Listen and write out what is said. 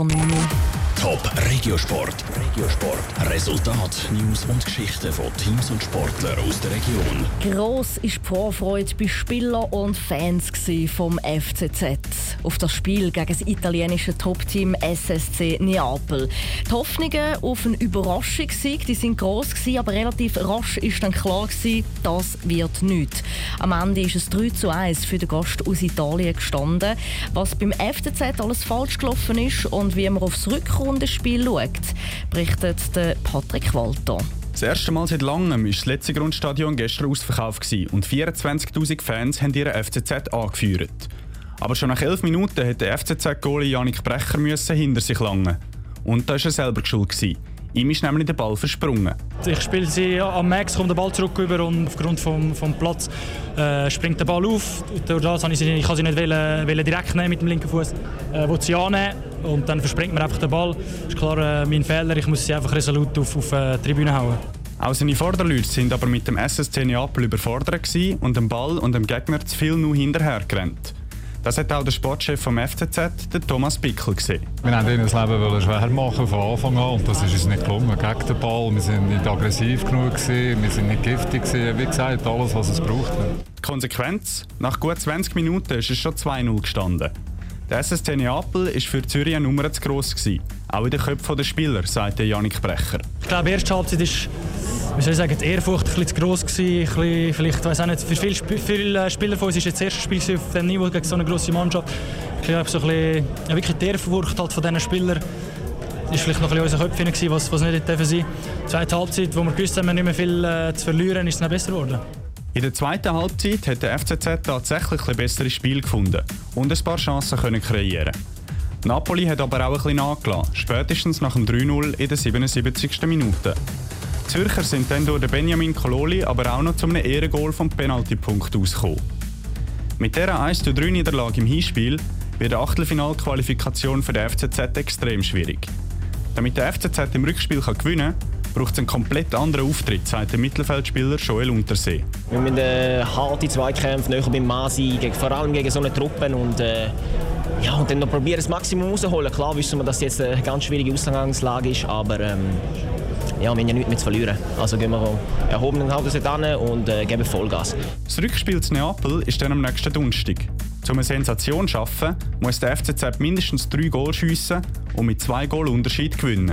Onder Top Regiosport. Regiosport. Resultat, News und Geschichten von Teams und Sportlern aus der Region. Gross ist die Vorfreude bei Spielern und Fans vom FCZ auf das Spiel gegen das italienische Top-Team SSC Neapel. Die Hoffnungen auf einen Überraschungssieg die sind gross gewesen, aber relativ rasch ist dann klar gewesen, das wird nichts. Am Ende ist es 3 zu 1 für den Gast aus Italien gestanden. Was beim FCZ alles falsch gelaufen ist und wie man aufs Rückkommen Rundenspiel schaut, berichtet Patrick Walter. Das erste Mal seit langem war das letzte Grundstadion gestern ausverkauft und 24.000 Fans haben ihren FCZ angeführt. Aber schon nach 11 Minuten hätte der FCZ-Goalie Janik Brecher hinter sich langen. Und da war er selber schuld. Ihm ist nämlich der Ball versprungen. Ich spiele sie am Max, kommt der Ball zurück über und aufgrund vom, vom Platz äh, springt der Ball auf. Durch das ich, sie, ich kann sie nicht wählen, wählen direkt nehmen mit dem linken Fuß. Äh, sie annehmen und dann verspringt mir einfach der Ball. Das ist klar äh, mein Fehler. Ich muss sie einfach resolut auf, auf äh, die Tribüne hauen. Auch seine Vorderleute sind aber mit dem SSC Neapel überfordert und dem Ball und dem Gegner zu viel nur hinterher gerannt. Das hat auch der Sportchef vom FCZ, der Thomas Pickel, gesehen. Wir wollten ihnen das Leben schwer machen von Anfang an und das ist uns nicht gelungen. Gegen den Ball, wir sind nicht aggressiv genug, gewesen, wir sind nicht giftig, gewesen. wie gesagt, alles, was es braucht. Die Konsequenz? Nach gut 20 Minuten ist es schon 2-0 gestanden. Der SSC Neapel war für Zürich eine Nummer zu gross. Gewesen. Auch in den Köpfen der Spieler, sagte Janik Brecher. Ich glaube, die erste Halbzeit ist wie soll ich sagen, die Ehrfurcht ein bisschen zu gross gewesen. Bisschen, vielleicht, auch nicht, für viele, viele Spieler von uns ist jetzt das erste Spiel auf diesem Niveau gegen so eine grosse Mannschaft. Ich glaube, so ein bisschen, ja, wirklich die Ehrfurcht halt von diesen Spielern ist vielleicht noch ein bisschen in unseren Köpfen, was, was nicht sein Die zweite Halbzeit, wo wir gewusst haben, wir nicht mehr viel äh, zu verlieren, ist es noch besser geworden. In der zweiten Halbzeit hat der FCZ tatsächlich ein besseres Spiel gefunden und ein paar Chancen können kreieren. Napoli hat aber auch ein bisschen nachgelassen, spätestens nach dem 3-0 in der 77. Minute. Die Zürcher sind dann durch Benjamin Kololi aber auch noch zu einem Ehrengoal vom Penaltypunkt ausgekommen. Mit dieser 1-3-Niederlage im Hinspiel wird die Achtelfinalqualifikation für den FCZ extrem schwierig. Damit der FCZ im Rückspiel gewinnen kann, braucht es einen komplett anderen Auftritt, sagt der Mittelfeldspieler Joel Untersee. Wir müssen äh, harte Zweikämpfe näher beim Mann sein, vor allem gegen so eine Truppe und äh, ja, und dann noch probieren, das Maximum rauszuholen. Klar wissen wir, dass jetzt eine ganz schwierige Ausgangslage ist, aber ähm, ja, wir haben ja nichts mehr zu verlieren. Also gehen wir erhobenen Hauptes an und äh, geben Vollgas. Das Rückspiel zu Neapel ist dann am nächsten Donnerstag. Um eine Sensation zu schaffen, muss der FCZ mindestens drei Goal schiessen und mit zwei Goal Unterschied gewinnen.